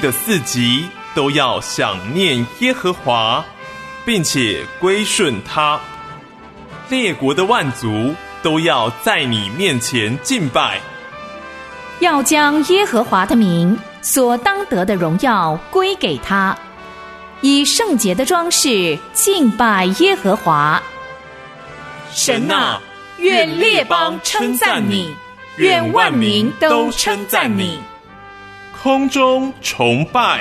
地的四极都要想念耶和华，并且归顺他；列国的万族都要在你面前敬拜，要将耶和华的名所当得的荣耀归给他，以圣洁的装饰敬拜耶和华。神啊，愿列邦称赞你，愿万民都称赞你。空中崇拜，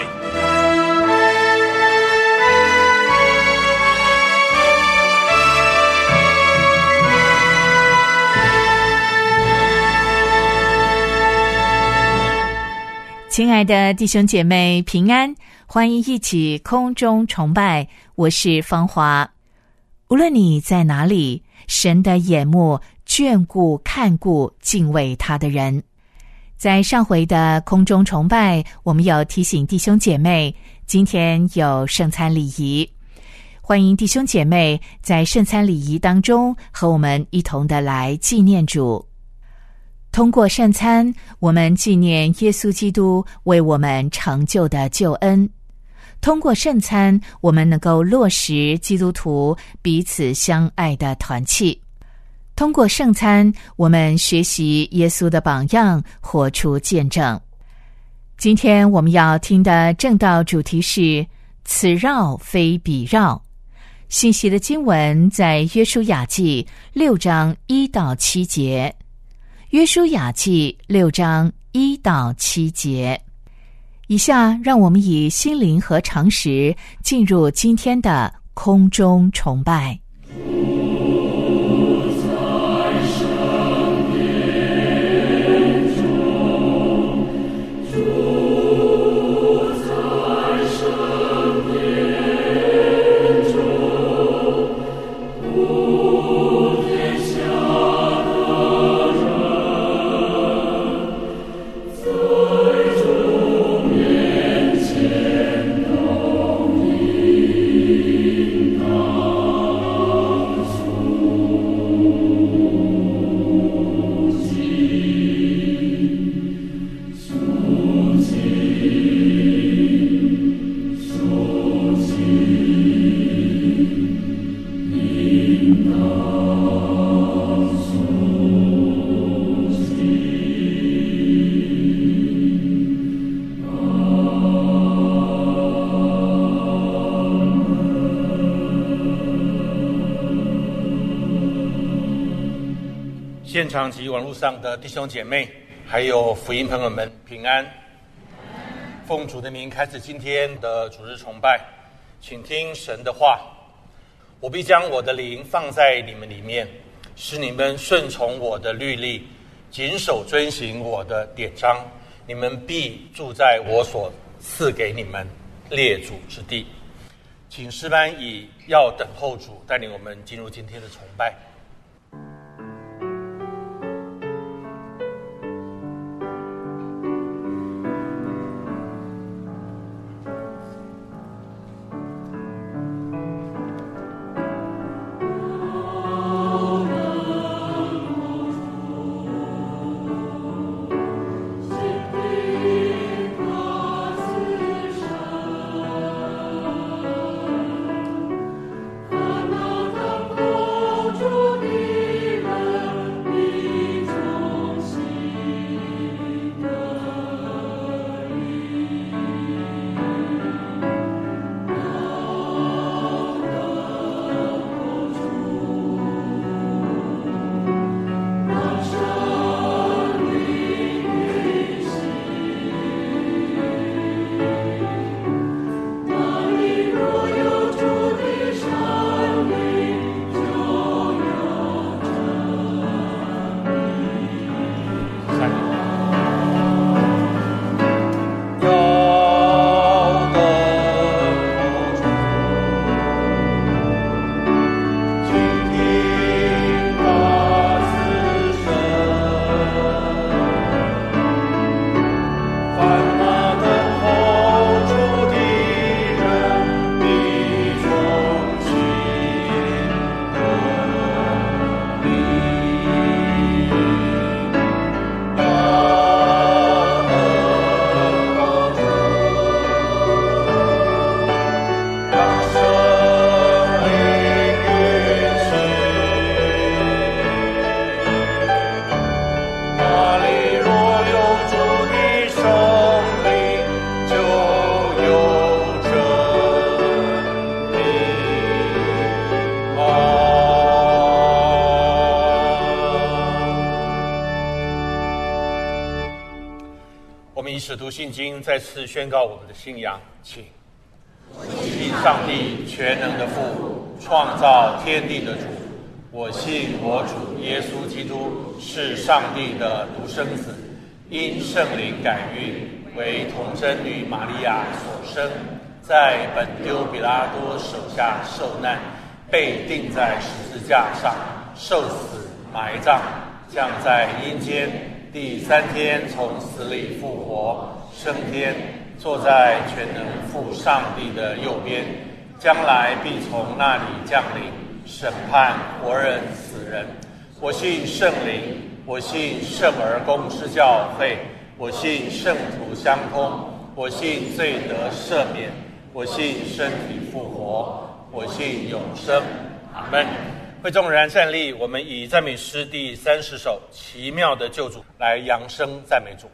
亲爱的弟兄姐妹平安，欢迎一起空中崇拜。我是芳华。无论你在哪里，神的眼目眷顾、看顾、敬畏他的人。在上回的空中崇拜，我们有提醒弟兄姐妹，今天有圣餐礼仪，欢迎弟兄姐妹在圣餐礼仪当中和我们一同的来纪念主。通过圣餐，我们纪念耶稣基督为我们成就的救恩；通过圣餐，我们能够落实基督徒彼此相爱的团契。通过圣餐，我们学习耶稣的榜样，活出见证。今天我们要听的正道主题是“此绕非彼绕”。信息的经文在约书亚记六章一到七节。约书亚记六章一到七节。以下让我们以心灵和常识进入今天的空中崇拜。上的弟兄姐妹，还有福音朋友们，平安！奉主的名开始今天的主日崇拜，请听神的话。我必将我的灵放在你们里面，使你们顺从我的律例，谨守遵行我的典章。你们必住在我所赐给你们列祖之地。请诗班以要等候主带领我们进入今天的崇拜。使徒信经再次宣告我们的信仰，请。我信上帝全能的父，创造天地的主。我信我主耶稣基督是上帝的独生子，因圣灵感孕，为童贞女玛利亚所生，在本丢比拉多手下受难，被钉在十字架上，受死埋葬，降在阴间，第三天从死里复活，升天，坐在全能父上帝的右边，将来必从那里降临。审判活人死人，我信圣灵，我信圣而公之教会，我信圣徒相通，我信罪得赦免，我信身体复活，我信永生。阿门。会众人站立，我们以赞美诗第三十首《奇妙的救主》来扬声赞美主。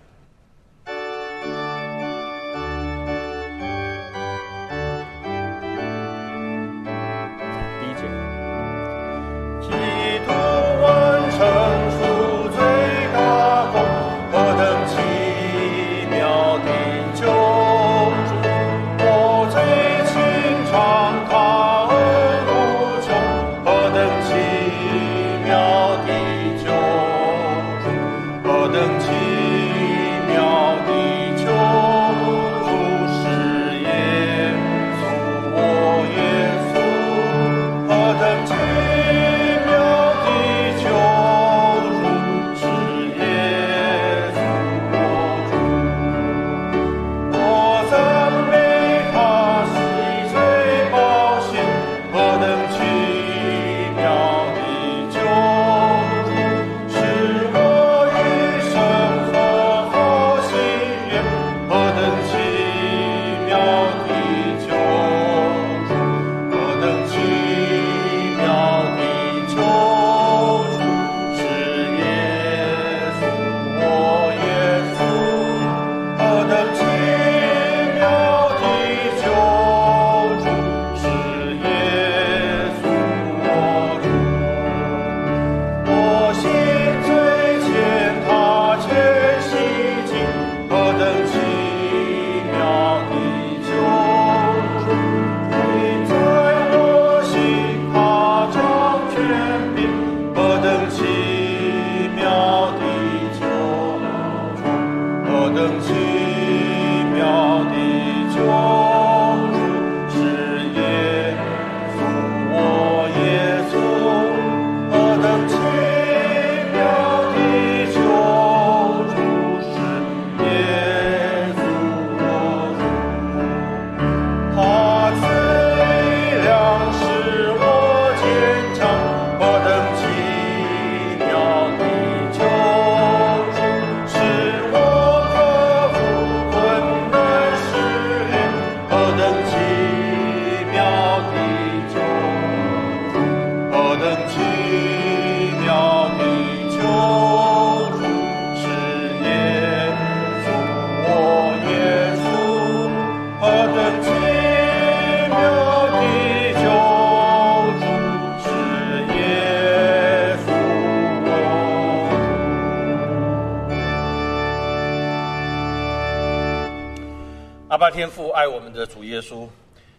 天父爱我们的主耶稣，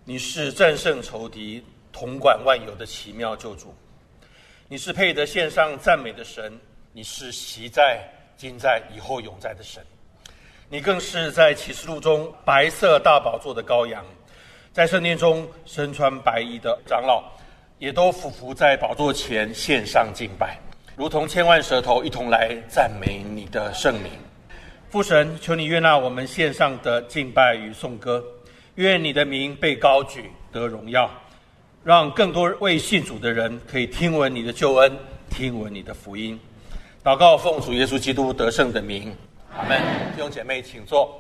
你是战胜仇敌、统管万有的奇妙救主。你是配得献上赞美的神，你是习在、今在、以后永在的神。你更是在启示录中白色大宝座的羔羊，在圣殿中身穿白衣的长老，也都俯伏在宝座前献上敬拜，如同千万舌头一同来赞美你的圣名。父神，求你悦纳我们献上的敬拜与颂歌，愿你的名被高举得荣耀，让更多未信主的人可以听闻你的救恩，听闻你的福音。祷告奉主耶稣基督得胜的名，阿门。弟兄姐妹，请坐，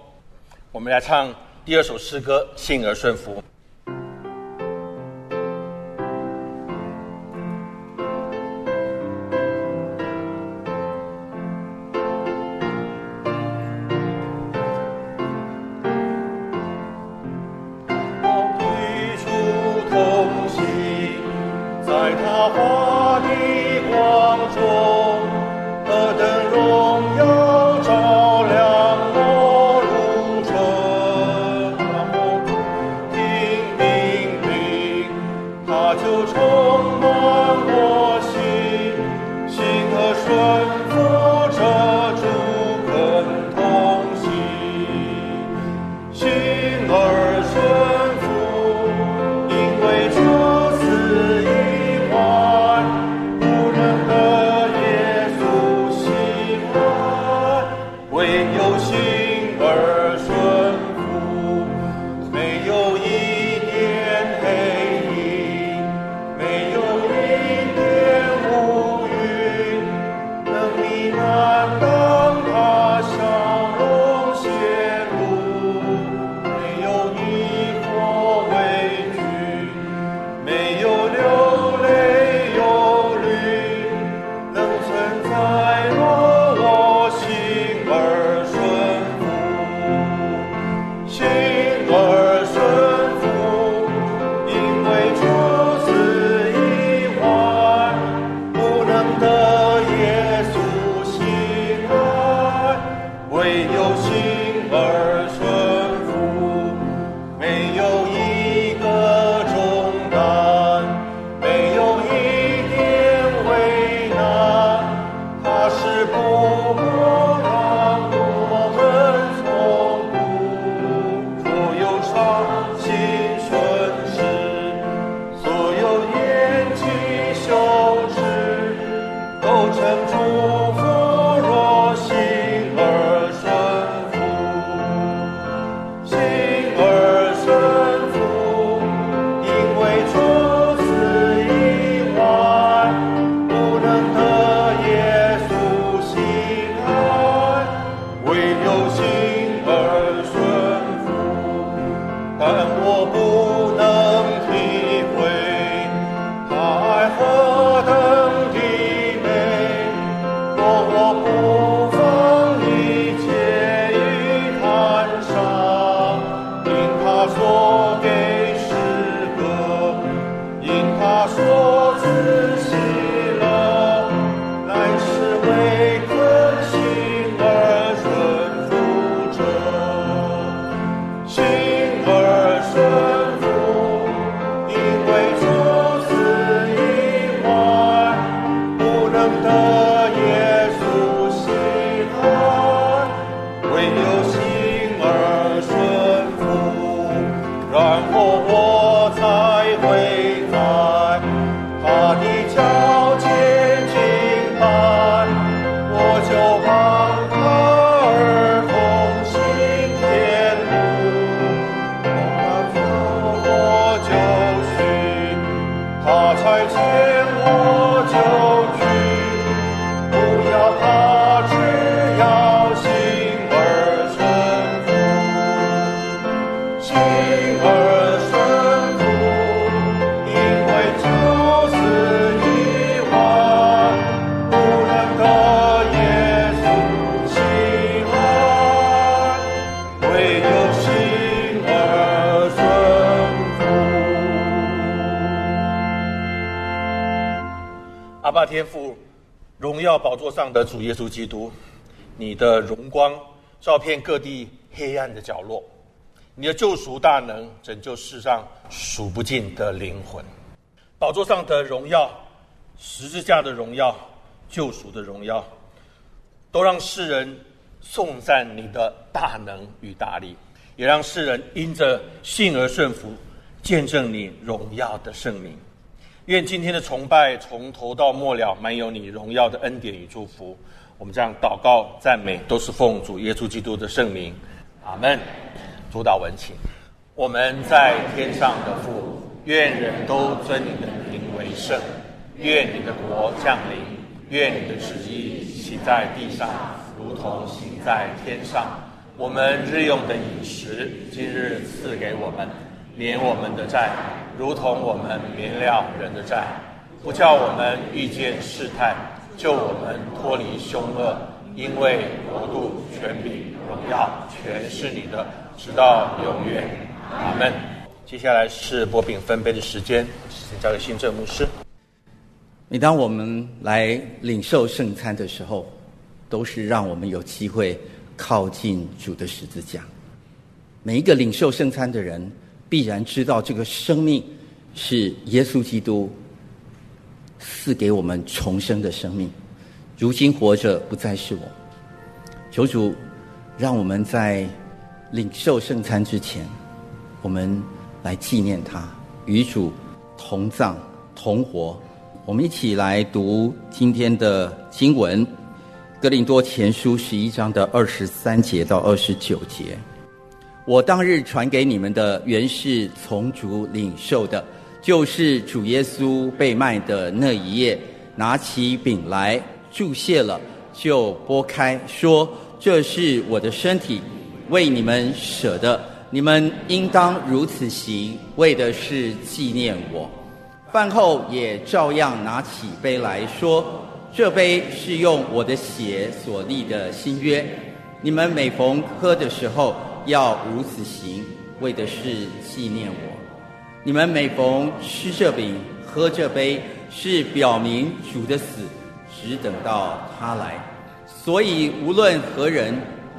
我们来唱第二首诗歌《信而顺服》。宝座上的主耶稣基督，你的荣光照遍各地黑暗的角落，你的救赎大能拯救世上数不尽的灵魂。宝座上的荣耀，十字架的荣耀，救赎的荣耀，都让世人颂赞你的大能与大力，也让世人因着信而顺服，见证你荣耀的圣名。愿今天的崇拜从头到末了满有你荣耀的恩典与祝福。我们这样祷告赞美，都是奉主耶稣基督的圣名，阿门。主导文请。我们在天上的父，愿人都尊你的名为圣。愿你的国降临。愿你的旨意行在地上，如同行在天上。我们日用的饮食，今日赐给我们，免我们的债。如同我们免了人的债，不叫我们遇见试探，救我们脱离凶恶。因为国度、权柄、荣耀，全是你的，直到永远。阿门。接下来是薄饼分杯的时间，请交给新政牧师。每当我们来领受圣餐的时候，都是让我们有机会靠近主的十字架。每一个领受圣餐的人。必然知道这个生命是耶稣基督赐给我们重生的生命。如今活着不再是我。求主让我们在领受圣餐之前，我们来纪念他，与主同葬同活。我们一起来读今天的经文，《格林多前书》十一章的二十三节到二十九节。我当日传给你们的原是从主领受的，就是主耶稣被卖的那一夜，拿起饼来注谢了，就拨开，说：“这是我的身体，为你们舍的，你们应当如此行，为的是纪念我。”饭后也照样拿起杯来说：“这杯是用我的血所立的新约，你们每逢喝的时候。”要如此行，为的是纪念我。你们每逢吃这饼、喝这杯，是表明主的死，只等到他来。所以无论何人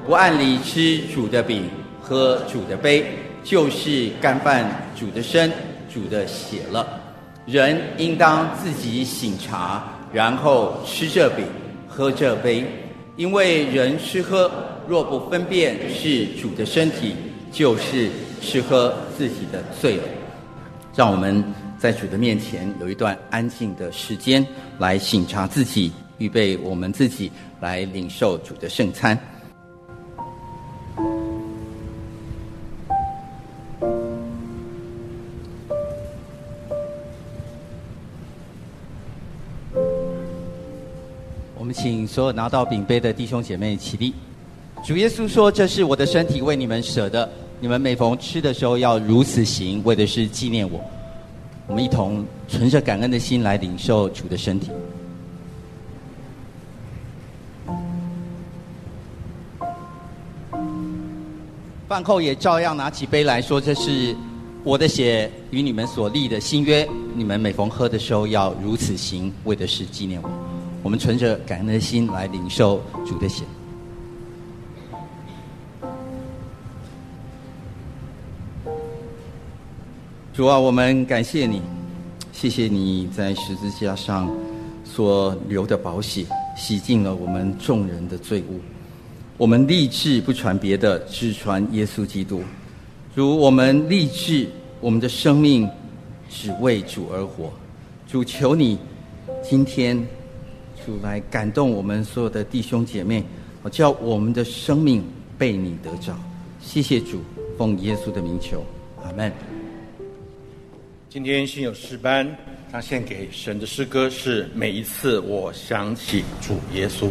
不按理吃主的饼、喝主的杯，就是干犯主的身、主的血了。人应当自己醒察，然后吃这饼、喝这杯，因为人吃喝。若不分辨是主的身体，就是吃喝自己的罪了。让我们在主的面前有一段安静的时间，来省察自己，预备我们自己来领受主的圣餐。我们请所有拿到饼杯的弟兄姐妹起立。主耶稣说：“这是我的身体，为你们舍的。你们每逢吃的时候，要如此行，为的是纪念我。”我们一同存着感恩的心来领受主的身体。饭后也照样拿起杯来说：“这是我的血，与你们所立的新约。你们每逢喝的时候，要如此行，为的是纪念我。”我们存着感恩的心来领受主的血。主啊，我们感谢你，谢谢你在十字架上所流的宝血，洗净了我们众人的罪恶。我们立志不传别的，只传耶稣基督。如我们立志，我们的生命只为主而活。主求你今天主来感动我们所有的弟兄姐妹，叫我们的生命被你得着。谢谢主，奉耶稣的名求，阿门。今天新有诗班他献给神的诗歌是每一次我想起主耶稣。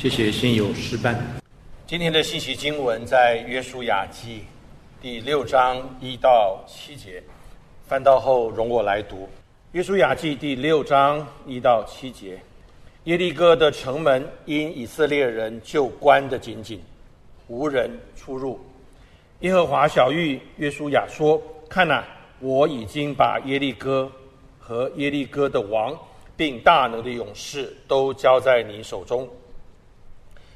谢谢新友诗班。今天的信息经文在约书亚记第六章一到七节，翻到后容我来读。约书亚记第六章一到七节，耶利哥的城门因以色列人就关得紧紧，无人出入。耶和华小玉约书亚说：“看呐，我已经把耶利哥和耶利哥的王，并大能的勇士都交在你手中。”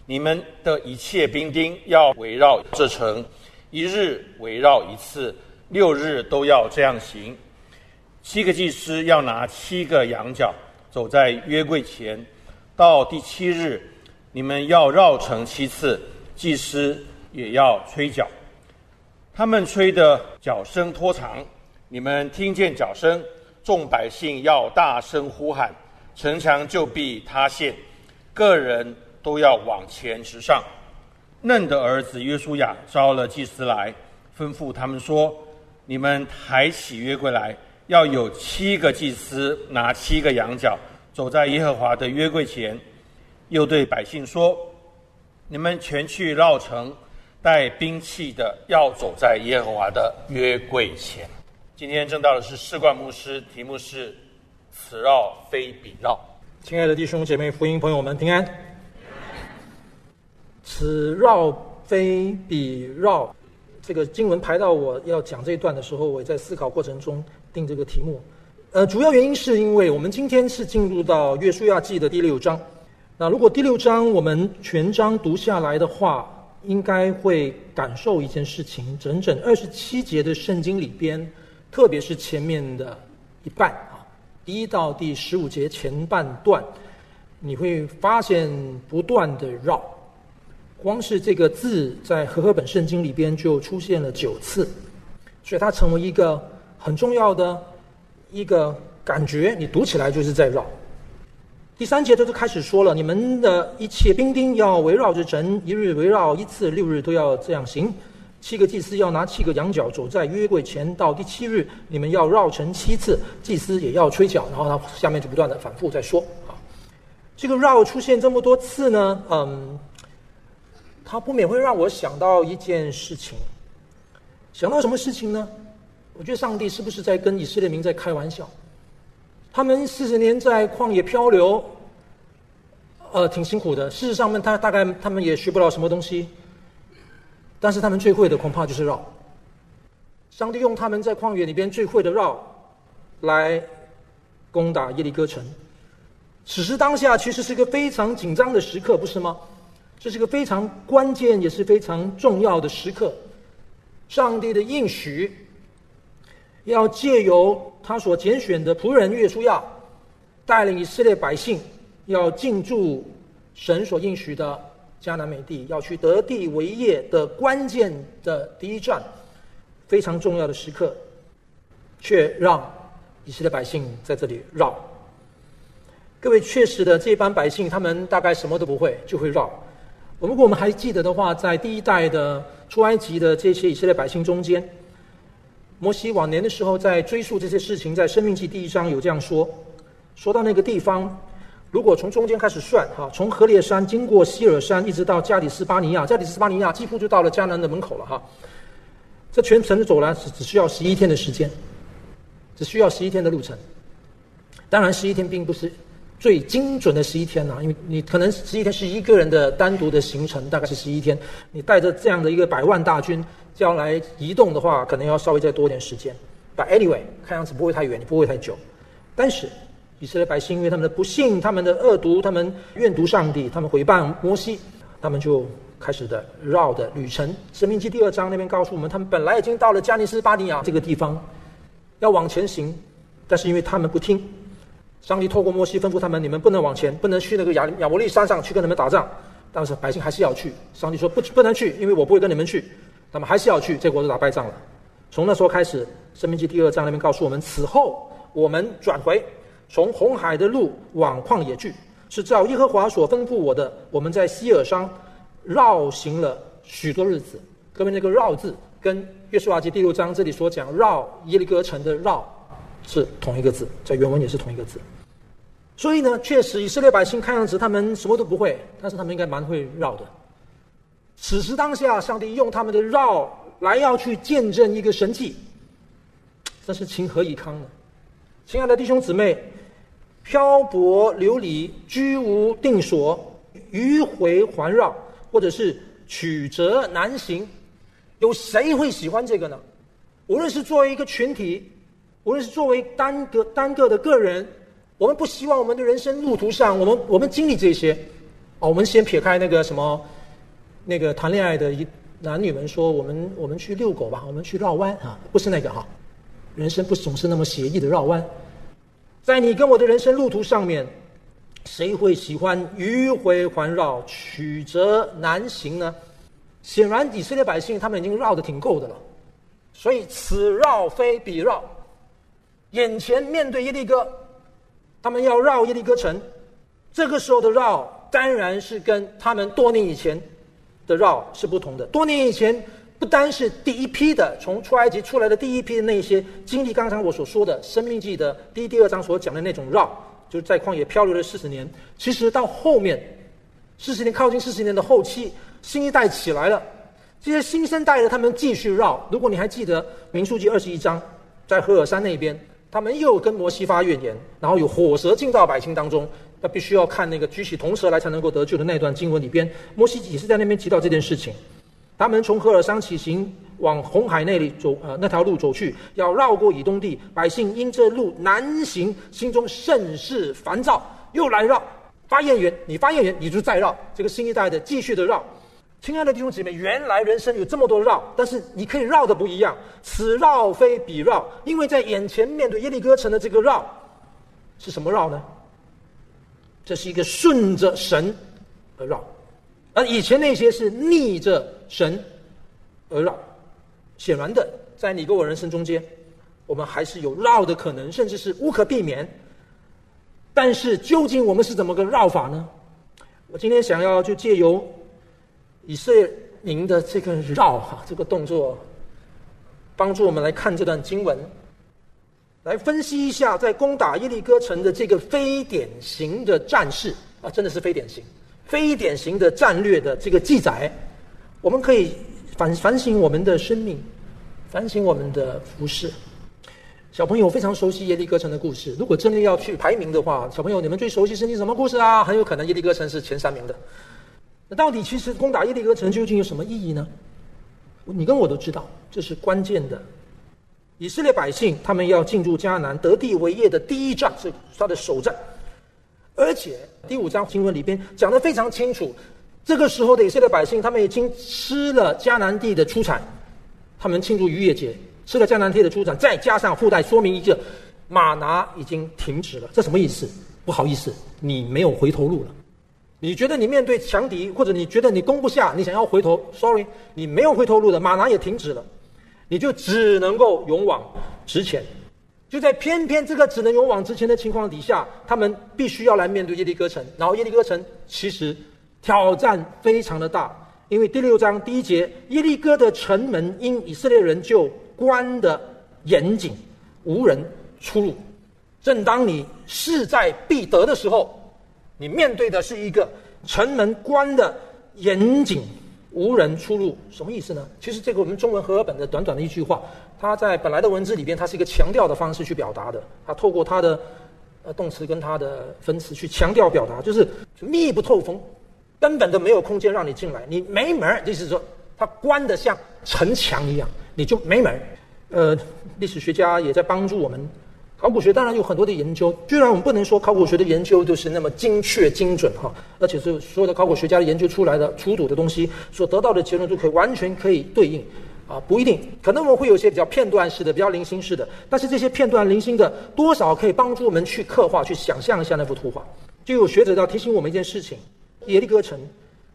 你们的一切兵丁要围绕这城，一日围绕一次，六日都要这样行。七个祭司要拿七个羊角，走在约柜前。到第七日，你们要绕城七次，祭司也要吹角。他们吹的角声拖长，你们听见角声，众百姓要大声呼喊，城墙就必塌陷，个人都要往前直上。嫩的儿子约书亚招了祭司来，吩咐他们说：“你们抬起约柜来，要有七个祭司拿七个羊角，走在耶和华的约柜前。”又对百姓说：“你们全去绕城。”带兵器的要走在耶和华的约柜前。今天正道的是士冠牧师，题目是“此绕非彼绕”。亲爱的弟兄姐妹、福音朋友们，平安。此绕非彼绕，这个经文排到我要讲这一段的时候，我也在思考过程中定这个题目。呃，主要原因是因为我们今天是进入到约书亚记的第六章。那如果第六章我们全章读下来的话，应该会感受一件事情：整整二十七节的圣经里边，特别是前面的一半啊，第一到第十五节前半段，你会发现不断的绕。光是这个字在和合本圣经里边就出现了九次，所以它成为一个很重要的一个感觉。你读起来就是在绕。第三节，他就开始说了：“你们的一切兵丁要围绕着城，一日围绕一次，六日都要这样行。七个祭司要拿七个羊角，走在约柜前。到第七日，你们要绕城七次，祭司也要吹角。然后他下面就不断的反复在说啊，这个绕出现这么多次呢，嗯，他不免会让我想到一件事情。想到什么事情呢？我觉得上帝是不是在跟以色列民在开玩笑？”他们四十年在旷野漂流，呃，挺辛苦的。事实上面，他大概他们也学不了什么东西，但是他们最会的恐怕就是绕。上帝用他们在旷野里边最会的绕，来攻打耶利哥城。此时当下，其实是一个非常紧张的时刻，不是吗？这是个非常关键，也是非常重要的时刻。上帝的应许。要借由他所拣选的仆人约书亚，带领以色列百姓，要进驻神所应许的迦南美地，要去得地为业的关键的第一站，非常重要的时刻，却让以色列百姓在这里绕。各位确实的，这班百姓他们大概什么都不会，就会绕。如果我们还记得的话，在第一代的出埃及的这些以色列百姓中间。摩西晚年的时候，在追溯这些事情，在《生命记》第一章有这样说：说到那个地方，如果从中间开始算，哈，从河烈山经过希尔山，一直到加里斯巴尼亚，加里斯巴尼亚几乎就到了迦南的门口了，哈。这全程的走来只只需要十一天的时间，只需要十一天的路程。当然，十一天并不是最精准的十一天呐，因为你可能十一天是一个人的单独的行程，大概是十一天，你带着这样的一个百万大军。将来移动的话，可能要稍微再多点时间。But anyway，看样子不会太远，也不会太久。但是以色列百姓因为他们的不幸、他们的恶毒、他们怨毒上帝、他们毁谤摩西，他们就开始的绕的旅程。生命记第二章那边告诉我们，他们本来已经到了加尼斯巴尼亚这个地方，要往前行，但是因为他们不听，上帝透过摩西吩咐他们：你们不能往前，不能去那个亚亚伯利山上去跟他们打仗。但是百姓还是要去。上帝说：不，不能去，因为我不会跟你们去。他们还是要去，结果就打败仗了。从那时候开始，《生命记》第二章那边告诉我们：此后我们转回，从红海的路往旷野去，是照耶和华所吩咐我的。我们在希尔山绕行了许多日子。各位，那个“绕”字跟《约书亚记》第六章这里所讲绕耶利哥城的“绕”是同一个字，在原文也是同一个字。所以呢，确实以色列百姓看样子他们什么都不会，但是他们应该蛮会绕的。此时当下，上帝用他们的绕来要去见证一个神迹，这是情何以堪呢？亲爱的弟兄姊妹，漂泊流离、居无定所、迂回环绕，或者是曲折难行，有谁会喜欢这个呢？无论是作为一个群体，无论是作为单个单个的个人，我们不希望我们的人生路途上，我们我们经历这些。哦，我们先撇开那个什么。那个谈恋爱的一男女们说：“我们我们去遛狗吧，我们去绕弯啊，不是那个哈，人生不总是那么写意的绕弯，在你跟我的人生路途上面，谁会喜欢迂回环绕、曲折难行呢？显然以色列百姓他们已经绕的挺够的了，所以此绕非彼绕。眼前面对耶利哥，他们要绕耶利哥城，这个时候的绕当然是跟他们多年以前的绕是不同的。多年以前不单是第一批的从出埃及出来的第一批的那些经历，刚才我所说的《生命记》的第一、第二章所讲的那种绕，就是在旷野漂流了四十年。其实到后面四十年靠近四十年的后期，新一代起来了，这些新生代的他们继续绕。如果你还记得《民数记》二十一章，在赫尔山那边。他们又跟摩西发怨言，然后有火蛇进到百姓当中，那必须要看那个举起铜蛇来才能够得救的那段经文里边，摩西也是在那边提到这件事情。他们从赫尔桑起行，往红海那里走，呃，那条路走去，要绕过以东地，百姓因这路难行，心中甚是烦躁，又来绕，发怨言，你发怨言，你就再绕，这个新一代的继续的绕。亲爱的弟兄姊妹，原来人生有这么多绕，但是你可以绕的不一样。此绕非彼绕，因为在眼前面对耶利哥城的这个绕，是什么绕呢？这是一个顺着神而绕，而以前那些是逆着神而绕。显然的，在你跟我人生中间，我们还是有绕的可能，甚至是无可避免。但是究竟我们是怎么个绕法呢？我今天想要就借由。以色列民的这个绕哈，这个动作，帮助我们来看这段经文，来分析一下在攻打耶利哥城的这个非典型的战事啊，真的是非典型、非典型的战略的这个记载，我们可以反反省我们的生命，反省我们的服饰。小朋友非常熟悉耶利哥城的故事，如果真的要去排名的话，小朋友你们最熟悉圣经什么故事啊？很有可能耶利哥城是前三名的。那到底其实攻打耶利哥城究竟有什么意义呢？你跟我都知道，这是关键的。以色列百姓他们要进入迦南得地为业的第一仗是他的首战，而且第五章经文里边讲的非常清楚，这个时候的以色列百姓他们已经吃了迦南地的出产，他们庆祝逾越节吃了迦南地的出产，再加上附带说明一个马拿已经停止了，这什么意思？不好意思，你没有回头路了。你觉得你面对强敌，或者你觉得你攻不下，你想要回头？Sorry，你没有回头路的，马拿也停止了，你就只能够勇往直前。就在偏偏这个只能勇往直前的情况底下，他们必须要来面对耶利哥城。然后耶利哥城其实挑战非常的大，因为第六章第一节，耶利哥的城门因以色列人就关的严谨，无人出入。正当你势在必得的时候。你面对的是一个城门关的严谨，无人出入，什么意思呢？其实这个我们中文和合本的短短的一句话，它在本来的文字里边，它是一个强调的方式去表达的。它透过它的呃动词跟它的分词去强调表达，就是密不透风，根本都没有空间让你进来，你没门儿。就是说，它关的像城墙一样，你就没门儿。呃，历史学家也在帮助我们。考古学当然有很多的研究，虽然我们不能说考古学的研究就是那么精确精准哈，而且是所有的考古学家研究出来的出土的东西所得到的结论都可以完全可以对应，啊，不一定，可能我们会有些比较片段式的、比较零星式的，但是这些片段零星的多少可以帮助我们去刻画、去想象一下那幅图画。就有学者要提醒我们一件事情：耶利哥城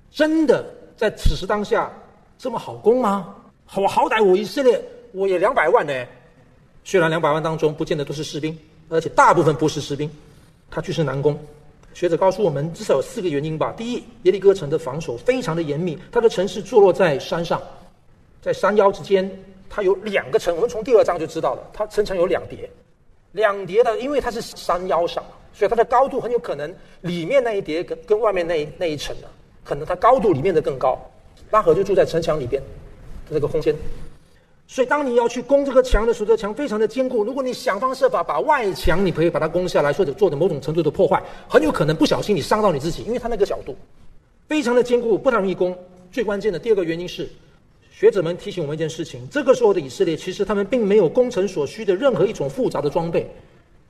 真的在此时当下这么好攻吗？我好歹我以色列我也两百万呢。虽然两百万当中不见得都是士兵，而且大部分不是士兵，他确实难攻。学者告诉我们，至少有四个原因吧。第一，耶利哥城的防守非常的严密，它的城市坐落在山上，在山腰之间，它有两个城。我们从第二章就知道了，它城墙有两叠，两叠的，因为它是山腰上，所以它的高度很有可能里面那一叠跟跟外面那那一层呢，可能它高度里面的更高。拉合就住在城墙里边这个空间。所以，当你要去攻这个墙的时候，这墙非常的坚固。如果你想方设法把外墙，你可以把它攻下来，或者做的某种程度的破坏，很有可能不小心你伤到你自己，因为它那个角度非常的坚固，不太容易攻。最关键的第二个原因是，学者们提醒我们一件事情：这个时候的以色列，其实他们并没有攻城所需的任何一种复杂的装备。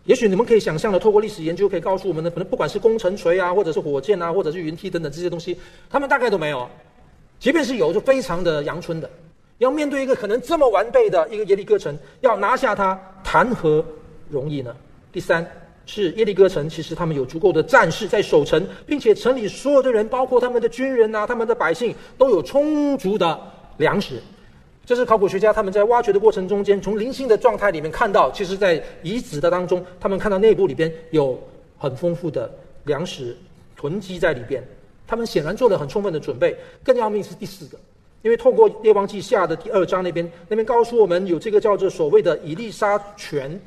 也许你们可以想象的，透过历史研究可以告诉我们的，可能不管是攻城锤啊，或者是火箭啊，或者是云梯等等这些东西，他们大概都没有。即便是有，就非常的阳春的。要面对一个可能这么完备的一个耶利哥城，要拿下它，谈何容易呢？第三，是耶利哥城，其实他们有足够的战士在守城，并且城里所有的人，包括他们的军人啊，他们的百姓，都有充足的粮食。这是考古学家他们在挖掘的过程中间，从零星的状态里面看到，其实，在遗址的当中，他们看到内部里边有很丰富的粮食囤积在里边。他们显然做了很充分的准备。更要命是第四个，因为透过列王记下的第二章那边，那边告诉我们有这个叫做所谓的以利沙泉，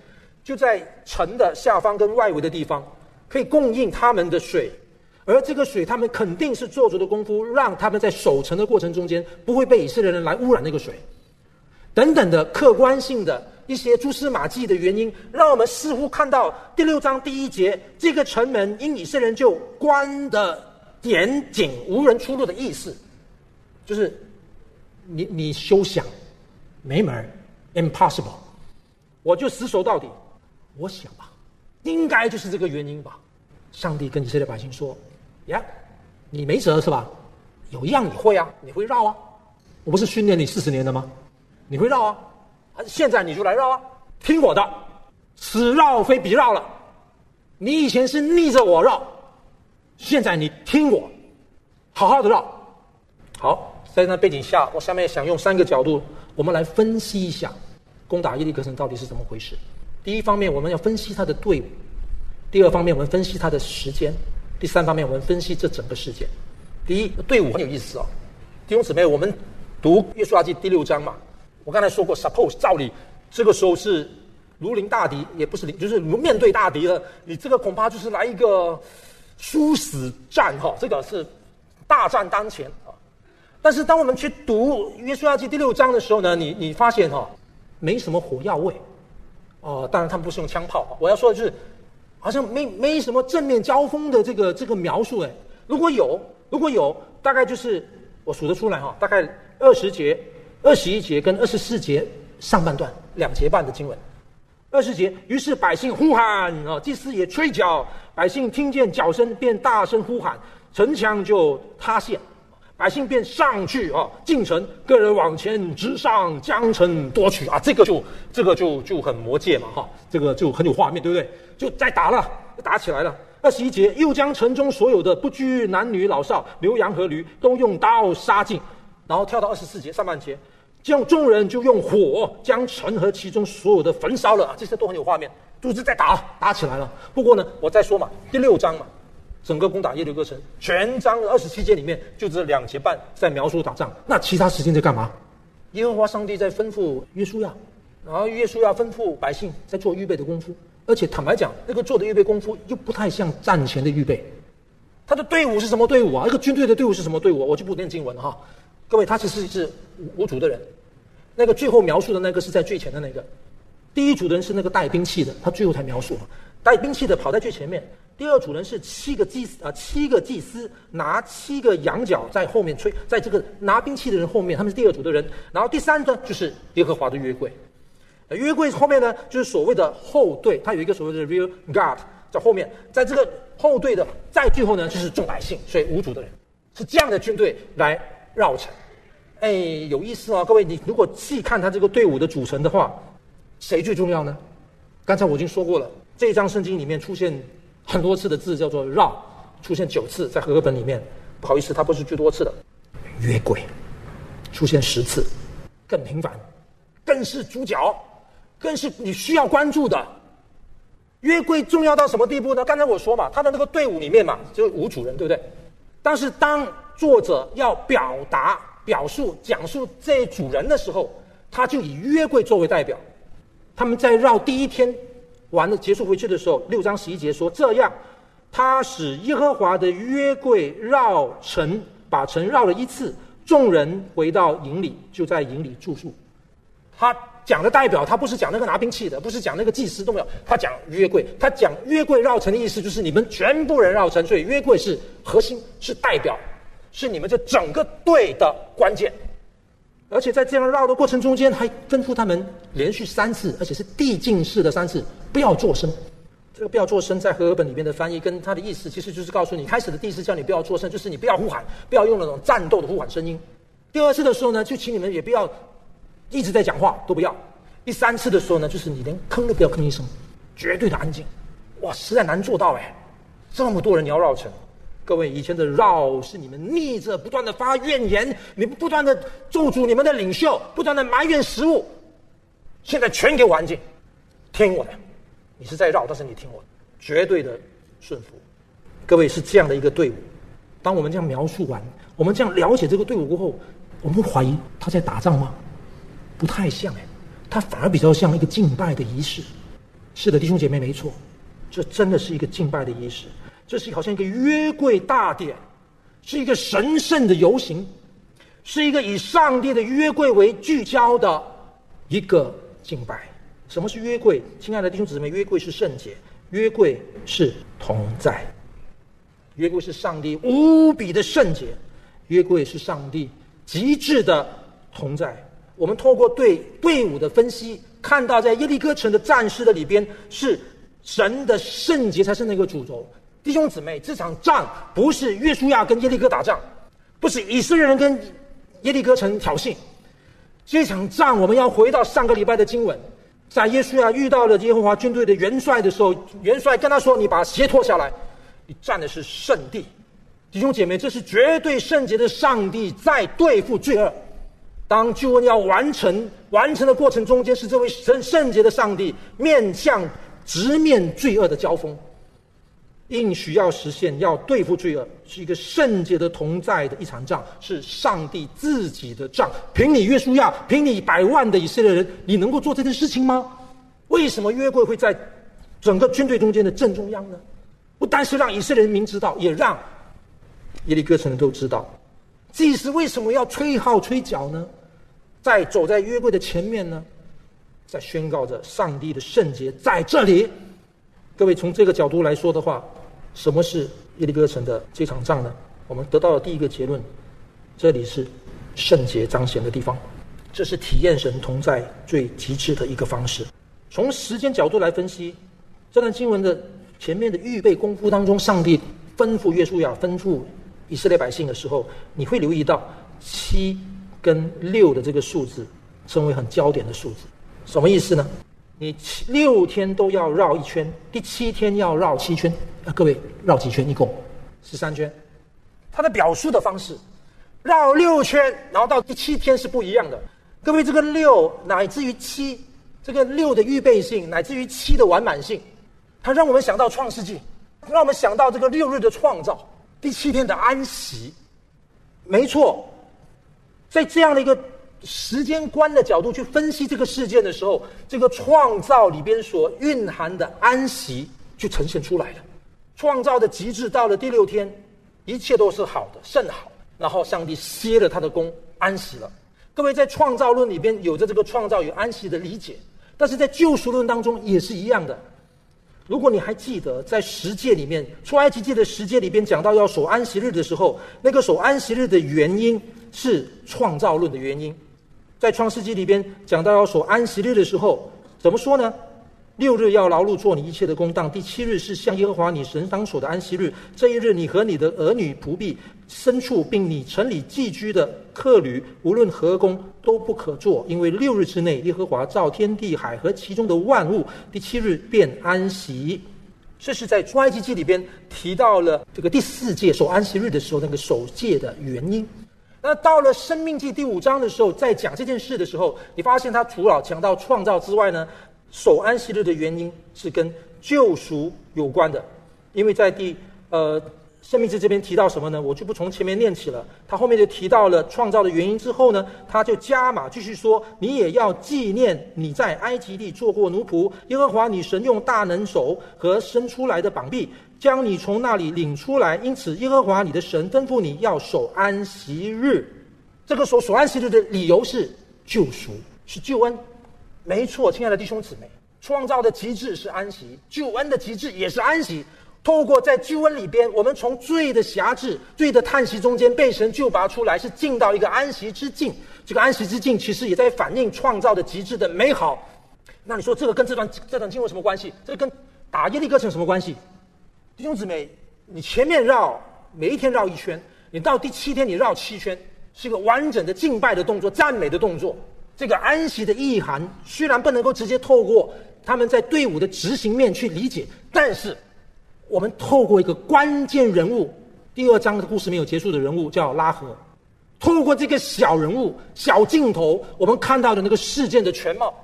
就在城的下方跟外围的地方，可以供应他们的水。而这个水，他们肯定是做足的功夫，让他们在守城的过程中间不会被以色列人来污染那个水，等等的客观性的一些蛛丝马迹的原因，让我们似乎看到第六章第一节这个城门因以色列人就关的严谨、无人出入的意思，就是你你休想没门，impossible，我就死守到底。我想吧，应该就是这个原因吧。上帝跟以色列百姓说。呀，你没辙是吧？有一样你会啊，你会绕啊。我不是训练你四十年的吗？你会绕啊，现在你就来绕啊，听我的，此绕非彼绕了。你以前是逆着我绕，现在你听我，好好的绕。好，在那背景下，我下面想用三个角度，我们来分析一下攻打耶利哥城到底是怎么回事。第一方面，我们要分析他的队伍；第二方面，我们分析他的时间。第三方面，我们分析这整个事件。第一，队伍很有意思哦，弟兄姊妹，我们读《约书亚记》第六章嘛。我刚才说过，suppose 照理这个时候是如临大敌，也不是临，就是如面对大敌了。你这个恐怕就是来一个殊死战哈，这个是大战当前。但是当我们去读《约书亚记》第六章的时候呢，你你发现哈，没什么火药味哦。当然，他们不是用枪炮。我要说的就是。好像没没什么正面交锋的这个这个描述哎，如果有如果有，大概就是我数得出来哈，大概二十节、二十一节跟二十四节上半段两节半的经文。二十节，于是百姓呼喊啊，祭司也吹角，百姓听见角声便大声呼喊，城墙就塌陷。百姓便上去啊，进城，个人往前直上，江城夺取啊！这个就这个就就很魔界嘛哈，这个就很有画面，对不对？就再打了，打起来了。二十一节，又将城中所有的不拘男女老少、牛羊和驴都用刀杀尽，然后跳到二十四节上半节，将众人就用火将城和其中所有的焚烧了啊！这些都很有画面，都是在打，打起来了。不过呢，我再说嘛，第六章嘛。整个攻打耶律哥城，全章二十七节里面就这两节半在描述打仗，那其他时间在干嘛？耶和华上帝在吩咐约书亚，然后约书亚吩咐百姓在做预备的功夫，而且坦白讲，那个做的预备功夫又不太像战前的预备。他的队伍是什么队伍啊？那个军队的队伍是什么队伍？我就不念经文了哈。各位，他其实是五组的人，那个最后描述的那个是在最前的那个，第一组的人是那个带兵器的，他最后才描述，带兵器的跑在最前面。第二组人是七个祭司啊，七个祭司拿七个羊角在后面吹，在这个拿兵器的人后面，他们是第二组的人。然后第三呢，就是耶和华的约柜，约柜后面呢，就是所谓的后队，他有一个所谓的 rear guard 在后面，在这个后队的在最后呢，就是众百姓，所以五组的人是这样的军队来绕城。哎，有意思哦，各位，你如果细看他这个队伍的组成的话，谁最重要呢？刚才我已经说过了，这一章圣经里面出现。很多次的字叫做“绕”，出现九次在和合本里面。不好意思，它不是最多次的。约柜出现十次，更频繁，更是主角，更是你需要关注的。约柜重要到什么地步呢？刚才我说嘛，他的那个队伍里面嘛，就五主人，对不对？但是当作者要表达、表述、讲述这主人的时候，他就以约柜作为代表。他们在绕第一天。完了，结束回去的时候，六章十一节说：“这样，他使耶和华的约柜绕城，把城绕了一次。众人回到营里，就在营里住宿。他讲的代表，他不是讲那个拿兵器的，不是讲那个祭司都没有。他讲约柜，他讲约柜绕城的意思，就是你们全部人绕城，所以约柜是核心，是代表，是你们这整个队的关键。”而且在这样绕的过程中间，还吩咐他们连续三次，而且是递进式的三次，不要做声。这个“不要做声”在和合本里面的翻译，跟他的意思其实就是告诉你，开始的第一次叫你不要做声，就是你不要呼喊，不要用那种战斗的呼喊声音。第二次的时候呢，就请你们也不要一直在讲话，都不要。第三次的时候呢，就是你连吭都不要吭一声，绝对的安静，哇，实在难做到哎，这么多人你要绕城。各位，以前的绕是你们逆着不断的发怨言，你们不断的咒诅你们的领袖，不断的埋怨食物。现在全给我安静，听我的。你是在绕，但是你听我的，绝对的顺服。各位是这样的一个队伍。当我们这样描述完，我们这样了解这个队伍过后，我们会怀疑他在打仗吗？不太像哎，他反而比较像一个敬拜的仪式。是的，弟兄姐妹，没错，这真的是一个敬拜的仪式。这是好像一个约柜大典，是一个神圣的游行，是一个以上帝的约柜为聚焦的一个敬拜。什么是约柜？亲爱的弟兄姊妹，约柜是圣洁，约柜是同在。约柜是上帝无比的圣洁，约柜是上帝极致的同在。我们透过对队伍的分析，看到在耶利哥城的战士的里边，是神的圣洁才是那个主轴。弟兄姊妹，这场仗不是约书亚跟耶利哥打仗，不是以色列人跟耶利哥城挑衅。这场仗，我们要回到上个礼拜的经文，在耶稣亚遇到了耶和华军队的元帅的时候，元帅跟他说：“你把鞋脱下来。”你站的是圣地，弟兄姐妹，这是绝对圣洁的上帝在对付罪恶。当救恩要完成完成的过程中间，是这位圣圣洁的上帝面向直面罪恶的交锋，应许要实现，要对付罪恶，是一个圣洁的同在的一场仗，是上帝自己的仗。凭你约书亚，凭你百万的以色列人，你能够做这件事情吗？为什么约柜会在整个军队中间的正中央呢？不单是让以色列人民知道，也让耶利哥城人都知道。祭司为什么要吹号吹角呢？在走在约柜的前面呢，在宣告着上帝的圣洁在这里。各位从这个角度来说的话，什么是耶利哥城的这场仗呢？我们得到了第一个结论：这里是圣洁彰显的地方，这是体验神同在最极致的一个方式。从时间角度来分析这段经文的。前面的预备功夫当中，上帝吩咐约书亚、吩咐以色列百姓的时候，你会留意到七跟六的这个数字成为很焦点的数字。什么意思呢？你七六天都要绕一圈，第七天要绕七圈。啊，各位绕几圈？一共十三圈。它的表述的方式，绕六圈，然后到第七天是不一样的。各位，这个六乃至于七，这个六的预备性，乃至于七的完满性。它让我们想到创世纪，让我们想到这个六日的创造，第七天的安息。没错，在这样的一个时间观的角度去分析这个事件的时候，这个创造里边所蕴含的安息就呈现出来了。创造的极致到了第六天，一切都是好的，甚好。然后上帝歇了他的功，安息了。各位在创造论里边有着这个创造与安息的理解，但是在救赎论当中也是一样的。如果你还记得，在十诫里面，出埃及记的十诫里边讲到要守安息日的时候，那个守安息日的原因是创造论的原因。在创世纪里边讲到要守安息日的时候，怎么说呢？六日要劳碌做你一切的工当，第七日是向耶和华你神当守的安息日。这一日，你和你的儿女仆婢、牲畜，并你城里寄居的客旅，无论何工都不可做，因为六日之内，耶和华造天地海和其中的万物，第七日便安息。这是在出埃及记里边提到了这个第四届守安息日的时候那个守戒的原因。那到了生命记第五章的时候，在讲这件事的时候，你发现他除了讲到创造之外呢？守安息日的原因是跟救赎有关的，因为在第呃生命记这边提到什么呢？我就不从前面念起了。他后面就提到了创造的原因之后呢，他就加码继续说：你也要纪念你在埃及地做过奴仆，耶和华你神用大能手和伸出来的膀臂将你从那里领出来。因此，耶和华你的神吩咐你要守安息日。这个守守安息日的理由是救赎，是救恩。没错，亲爱的弟兄姊妹，创造的极致是安息，救恩的极致也是安息。透过在救恩里边，我们从罪的辖制、罪的叹息中间被神救拔出来，是进到一个安息之境。这个安息之境其实也在反映创造的极致的美好。那你说这个跟这段这段经文什么关系？这跟打耶利哥城什么关系？弟兄姊妹，你前面绕每一天绕一圈，你到第七天你绕七圈，是一个完整的敬拜的动作、赞美的动作。这个安息的意涵虽然不能够直接透过他们在队伍的执行面去理解，但是，我们透过一个关键人物，第二章的故事没有结束的人物叫拉合，透过这个小人物、小镜头，我们看到的那个事件的全貌。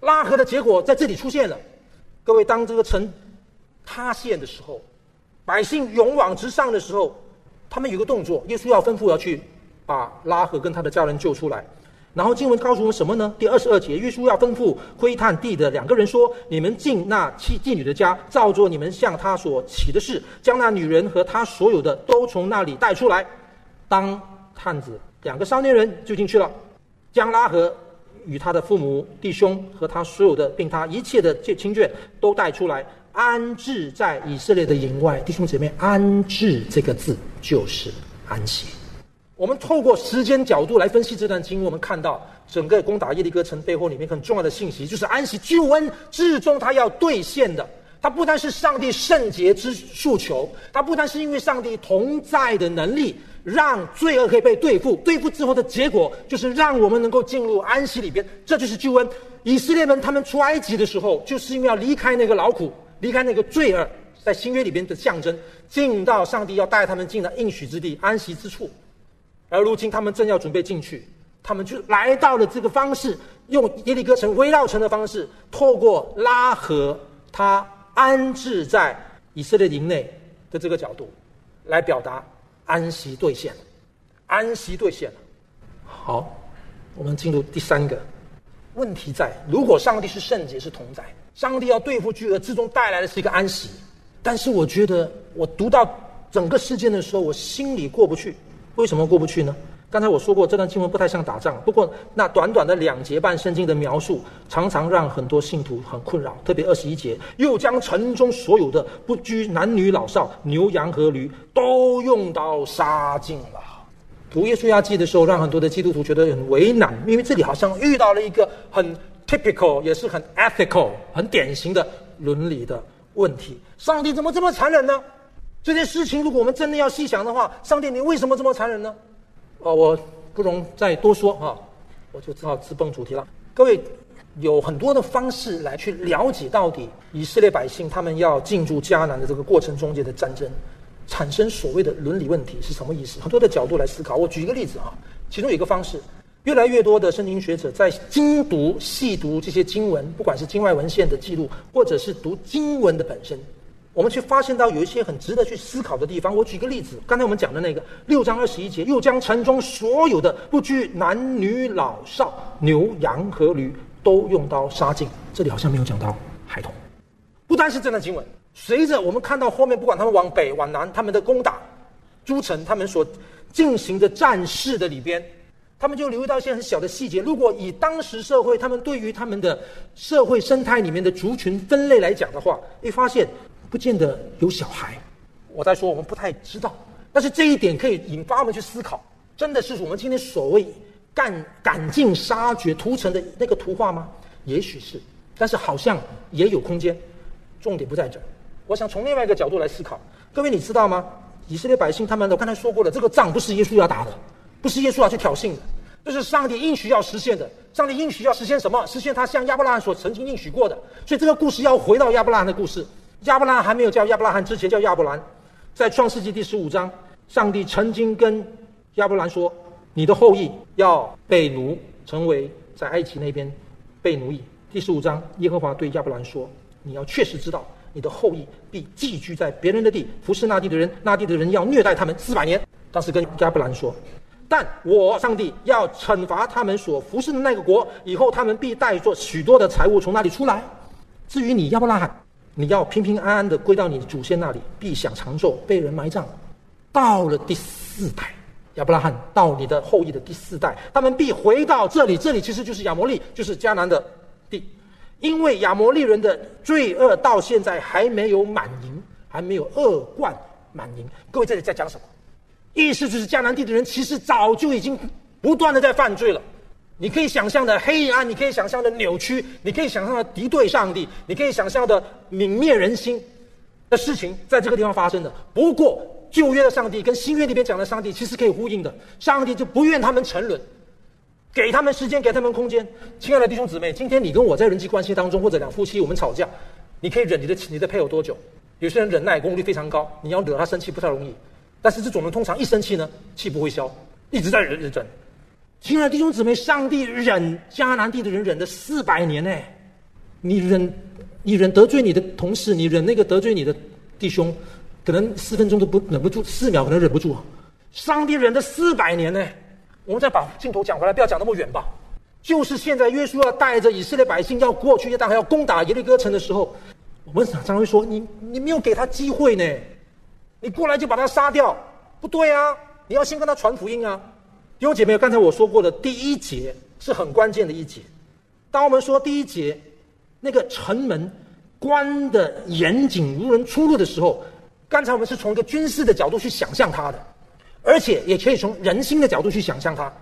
拉合的结果在这里出现了。各位，当这个城塌陷的时候，百姓勇往直上的时候，他们有个动作，耶稣要吩咐要去把拉合跟他的家人救出来。然后经文告诉我们什么呢？第二十二节，耶稣要吩咐窥探地的两个人说：“你们进那妻妓女的家，照做你们向他所起的事，将那女人和他所有的都从那里带出来。”当探子两个少年人就进去了，将拉合与他的父母、弟兄和他所有的，并他一切的亲眷都带出来，安置在以色列的营外。弟兄姐妹，安置这个字就是安息。我们透过时间角度来分析这段经，我们看到整个攻打耶利哥城背后里面很重要的信息，就是安息救恩至终他要兑现的。它不单是上帝圣洁之诉求，它不单是因为上帝同在的能力，让罪恶可以被对付，对付之后的结果就是让我们能够进入安息里边。这就是救恩。以色列人他们出埃及的时候，就是因为要离开那个劳苦，离开那个罪恶，在新约里边的象征，进到上帝要带他们进的应许之地，安息之处。而如今他们正要准备进去，他们就来到了这个方式，用耶利哥城围绕城的方式，透过拉合他安置在以色列营内的这个角度，来表达安息兑现，安息兑现。好，我们进入第三个问题在：如果上帝是圣洁是同在，上帝要对付巨恶之中带来的是一个安息，但是我觉得我读到整个事件的时候，我心里过不去。为什么过不去呢？刚才我说过，这段经文不太像打仗。不过，那短短的两节半圣经的描述，常常让很多信徒很困扰。特别二十一节，又将城中所有的不拘男女老少、牛羊和驴，都用刀杀尽了。读耶稣亚记的时候，让很多的基督徒觉得很为难，因为这里好像遇到了一个很 typical，也是很 ethical、很典型的伦理的问题。上帝怎么这么残忍呢？这件事情，如果我们真的要细想的话，上帝，你为什么这么残忍呢？哦，我不容再多说啊，我就只好直奔主题了。各位，有很多的方式来去了解到底以色列百姓他们要进驻迦南的这个过程中间的战争，产生所谓的伦理问题是什么意思？很多的角度来思考。我举一个例子啊，其中有一个方式，越来越多的圣经学者在精读细读这些经文，不管是经外文献的记录，或者是读经文的本身。我们去发现到有一些很值得去思考的地方。我举个例子，刚才我们讲的那个六章二十一节，又将城中所有的不拘男女老少、牛羊和驴都用刀杀尽。这里好像没有讲到孩童。不单是这段经文，随着我们看到后面，不管他们往北往南，他们的攻打诸城，他们所进行的战事的里边，他们就留意到一些很小的细节。如果以当时社会他们对于他们的社会生态里面的族群分类来讲的话，会发现。不见得有小孩，我在说我们不太知道，但是这一点可以引发我们去思考：真的是我们今天所谓干赶尽杀绝屠城的那个图画吗？也许是，但是好像也有空间。重点不在这儿。我想从另外一个角度来思考。各位你知道吗？以色列百姓他们，我刚才说过了，这个仗不是耶稣要打的，不是耶稣要去挑衅的，这是上帝应许要实现的。上帝应许要实现什么？实现他向亚伯拉罕所曾经应许过的。所以这个故事要回到亚伯拉罕的故事。亚伯拉罕还没有叫亚伯拉罕之前叫亚伯兰，在创世纪第十五章，上帝曾经跟亚伯兰说：“你的后裔要被奴，成为在埃及那边被奴役。”第十五章，耶和华对亚伯兰说：“你要确实知道，你的后裔必寄居在别人的地，服侍那地的人，那地的人要虐待他们四百年。”当时跟亚伯兰说：“但我上帝要惩罚他们所服侍的那个国，以后他们必带着许多的财物从那里出来。至于你亚伯拉罕。”你要平平安安的归到你的祖先那里，必享长寿，被人埋葬。到了第四代，亚伯拉罕到你的后裔的第四代，他们必回到这里。这里其实就是亚摩利，就是迦南的，因为亚摩利人的罪恶到现在还没有满盈，还没有恶贯满盈。各位这里在讲什么？意思就是迦南地的人其实早就已经不断的在犯罪了。你可以想象的黑暗，你可以想象的扭曲，你可以想象的敌对上帝，你可以想象的泯灭人心的事情，在这个地方发生的。不过旧约的上帝跟新约里边讲的上帝其实可以呼应的，上帝就不愿他们沉沦，给他们时间，给他们空间。亲爱的弟兄姊妹，今天你跟我在人际关系当中，或者两夫妻我们吵架，你可以忍你的你的配偶多久？有些人忍耐功力非常高，你要惹他生气不太容易。但是这种人通常一生气呢，气不会消，一直在忍忍忍。亲爱的弟兄姊妹，上帝忍迦南地的人忍了四百年呢。你忍，你忍得罪你的同事，你忍那个得罪你的弟兄，可能四分钟都不忍不住，四秒可能忍不住。上帝忍了四百年呢。我们再把镜头讲回来，不要讲那么远吧。就是现在，约书亚带着以色列百姓要过去，但还要攻打耶利哥城的时候，我们常常会说：你你没有给他机会呢，你过来就把他杀掉，不对啊！你要先跟他传福音啊。弟兄姐妹，刚才我说过的第一节是很关键的一节。当我们说第一节那个城门关的严谨无人出入的时候，刚才我们是从一个军事的角度去想象它的，而且也可以从人心的角度去想象它。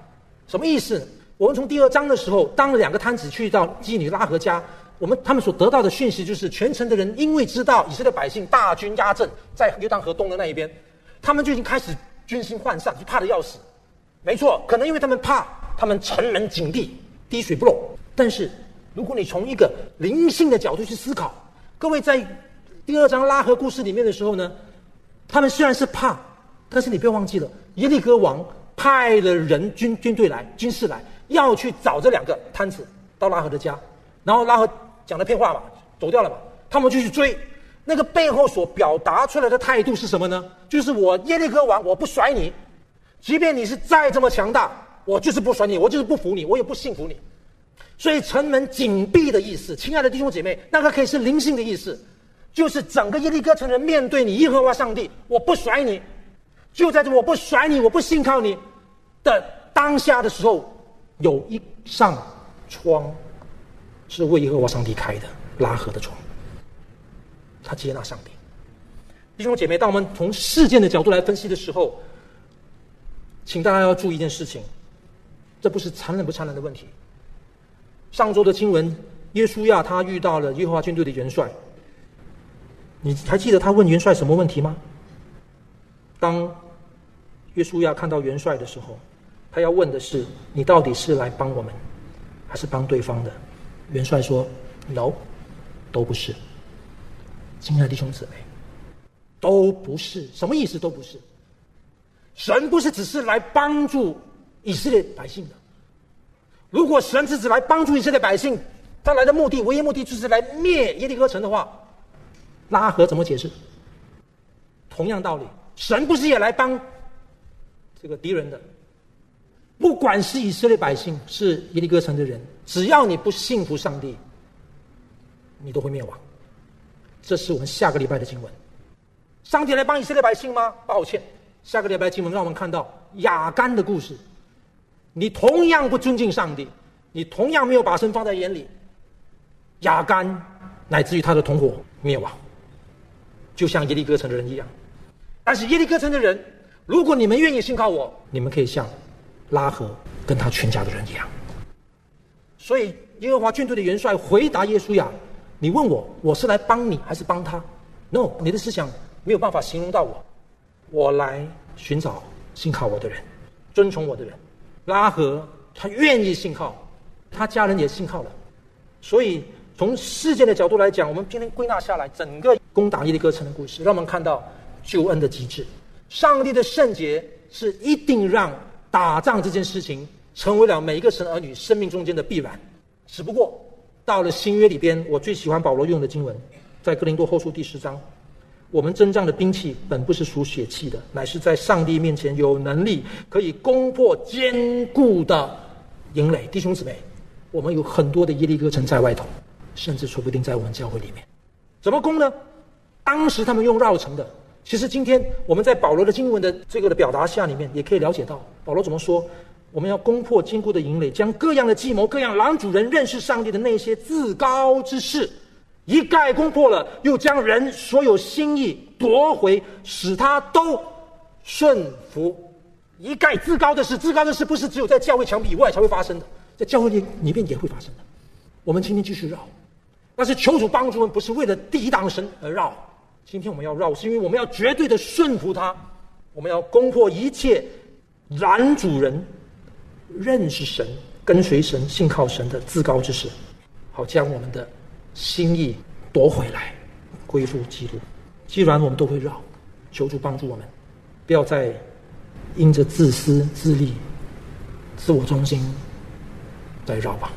什么意思？我们从第二章的时候，当两个摊子去到妓女拉合家，我们他们所得到的讯息就是，全城的人因为知道以色列百姓大军压阵在约旦河东的那一边，他们就已经开始军心涣散，就怕的要死。没错，可能因为他们怕，他们城门紧闭，滴水不漏。但是，如果你从一个灵性的角度去思考，各位在第二章拉合故事里面的时候呢，他们虽然是怕，但是你不要忘记了，耶利哥王派了人军军队来，军士来，要去找这两个摊子到拉合的家，然后拉合讲了骗话嘛，走掉了嘛，他们就去追，那个背后所表达出来的态度是什么呢？就是我耶利哥王，我不甩你。即便你是再这么强大，我就是不甩你，我就是不服你，我也不信服你。所以城门紧闭的意思，亲爱的弟兄姐妹，那个可以是灵性的意思，就是整个耶利哥城人面对你耶和华上帝，我不甩你，就在这我不甩你，我不信靠你的当下的时候，有一扇窗是为耶和华上帝开的拉合的窗，他接纳上帝。弟兄姐妹，当我们从事件的角度来分析的时候。请大家要注意一件事情，这不是残忍不残忍的问题。上周的经文，耶稣亚他遇到了耶和华军队的元帅，你还记得他问元帅什么问题吗？当约书亚看到元帅的时候，他要问的是：你到底是来帮我们，还是帮对方的？元帅说：“No，都不是。”亲爱的弟兄姊妹，都不是，什么意思？都不是。神不是只是来帮助以色列百姓的。如果神只是来帮助以色列百姓，他来的目的唯一目的就是来灭耶利哥城的话，拉合怎么解释？同样道理，神不是也来帮这个敌人的？不管是以色列百姓，是耶利哥城的人，只要你不信服上帝，你都会灭亡。这是我们下个礼拜的经文。上帝来帮以色列百姓吗？抱歉。下个礼拜经文让我们看到雅干的故事。你同样不尊敬上帝，你同样没有把神放在眼里。雅干乃至于他的同伙灭亡，就像耶利哥城的人一样。但是耶利哥城的人，如果你们愿意信靠我，你们可以像拉合跟他全家的人一样。所以耶和华军队的元帅回答耶稣亚：“你问我，我是来帮你还是帮他？”No，你的思想没有办法形容到我。我来寻找信靠我的人，遵从我的人。拉合他愿意信靠，他家人也信靠了。所以从事件的角度来讲，我们今天归纳下来，整个攻打耶利哥城的故事，让我们看到救恩的极致。上帝的圣洁是一定让打仗这件事情成为了每一个神儿女生命中间的必然。只不过到了新约里边，我最喜欢保罗用的经文，在哥林多后书第十章。我们征战的兵器本不是属血气的，乃是在上帝面前有能力可以攻破坚固的营垒。弟兄姊妹，我们有很多的耶利哥城在外头，甚至说不定在我们教会里面。怎么攻呢？当时他们用绕城的。其实今天我们在保罗的经文的这个的表达下里面，也可以了解到保罗怎么说：我们要攻破坚固的营垒，将各样的计谋、各样狼主人认识上帝的那些自高之事。一概攻破了，又将人所有心意夺回，使他都顺服。一概自高的事，自高的事不是只有在教会墙壁以外才会发生的，在教会里里面也会发生的。我们今天继续绕，但是求主帮助我们，不是为了抵挡神而绕。今天我们要绕，是因为我们要绝对的顺服他，我们要攻破一切拦主人认识神、跟随神、信靠神的自高之事，好将我们的。心意夺回来，归附基督。既然我们都会绕，求主帮助我们，不要再因着自私自利、自我中心再绕吧。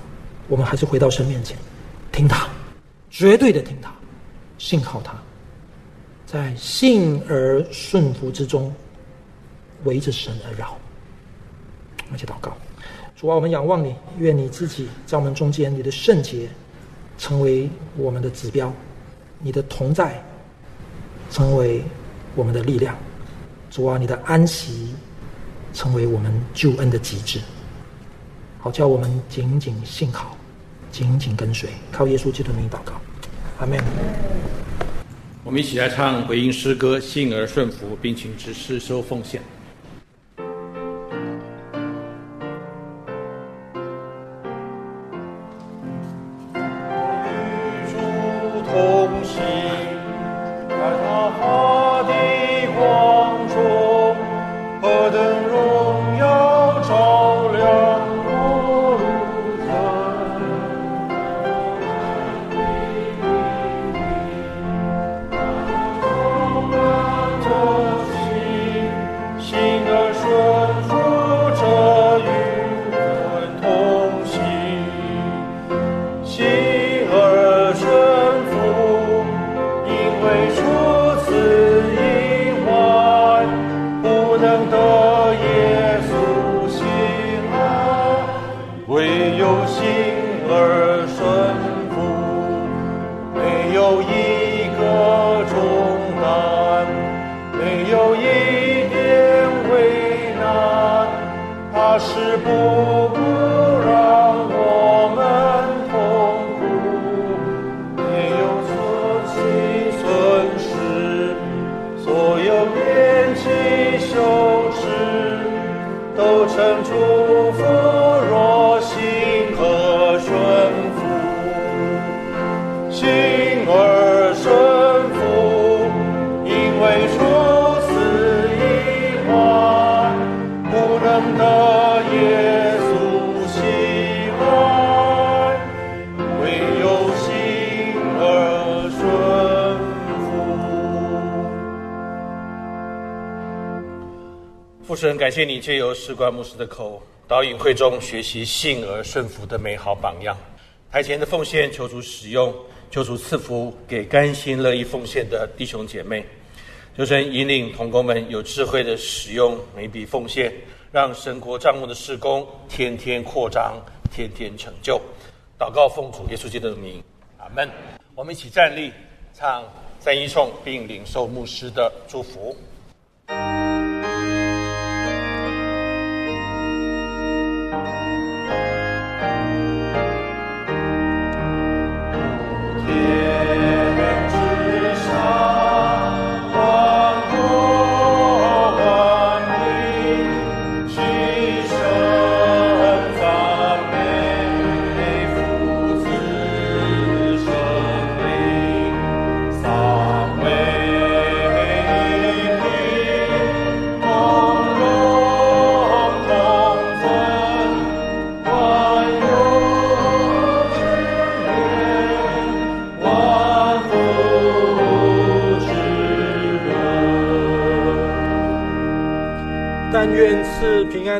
我们还是回到神面前，听他，绝对的听他，信靠他，在信而顺服之中，围着神而绕。而且祷告，主啊，我们仰望你，愿你自己在我们中间，你的圣洁成为我们的指标，你的同在成为我们的力量。主啊，你的安息成为我们救恩的极致。好，叫我们紧紧信靠，紧紧跟随，靠耶稣基督的名祷告，阿门。我们一起来唱回应诗歌，幸而顺服，并请执事收奉献。同行，感谢你借由士官牧师的口导引会中学习信而顺服的美好榜样。台前的奉献，求主使用，求主赐福给甘心乐意奉献的弟兄姐妹。求神引领同工们有智慧的使用每笔奉献，让神国账目的事工天天扩张，天天成就。祷告奉主耶稣基督的名，阿门。我们一起站立，唱赞一颂，并领受牧师的祝福。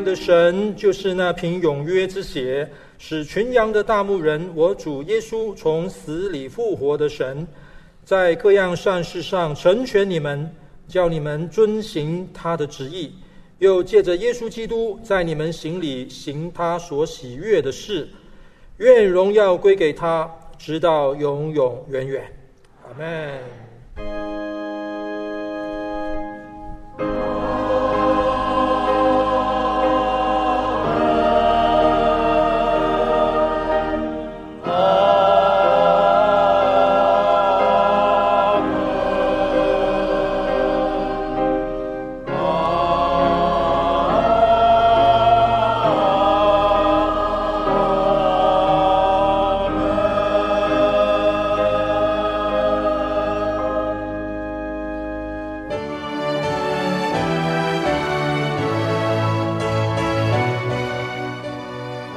的神就是那瓶永约之血，使群羊的大牧人，我主耶稣从死里复活的神，在各样善事上成全你们，叫你们遵行他的旨意，又借着耶稣基督在你们心里行他所喜悦的事，愿荣耀归给他，直到永永远远。阿门。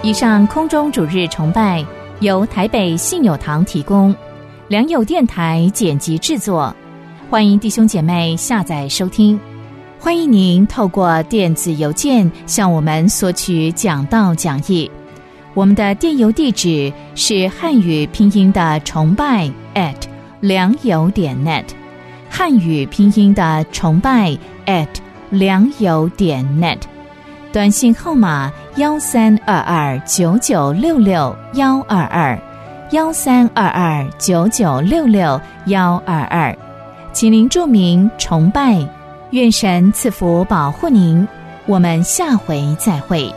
以上空中主日崇拜由台北信友堂提供，良友电台剪辑制作，欢迎弟兄姐妹下载收听。欢迎您透过电子邮件向我们索取讲道讲义。我们的电邮地址是汉语拼音的崇拜 at 良友点 net，汉语拼音的崇拜 at 良友点 net。短信号码幺三二二九九六六幺二二。幺三二二九九六六幺二二，请您注明崇拜，愿神赐福保护您，我们下回再会。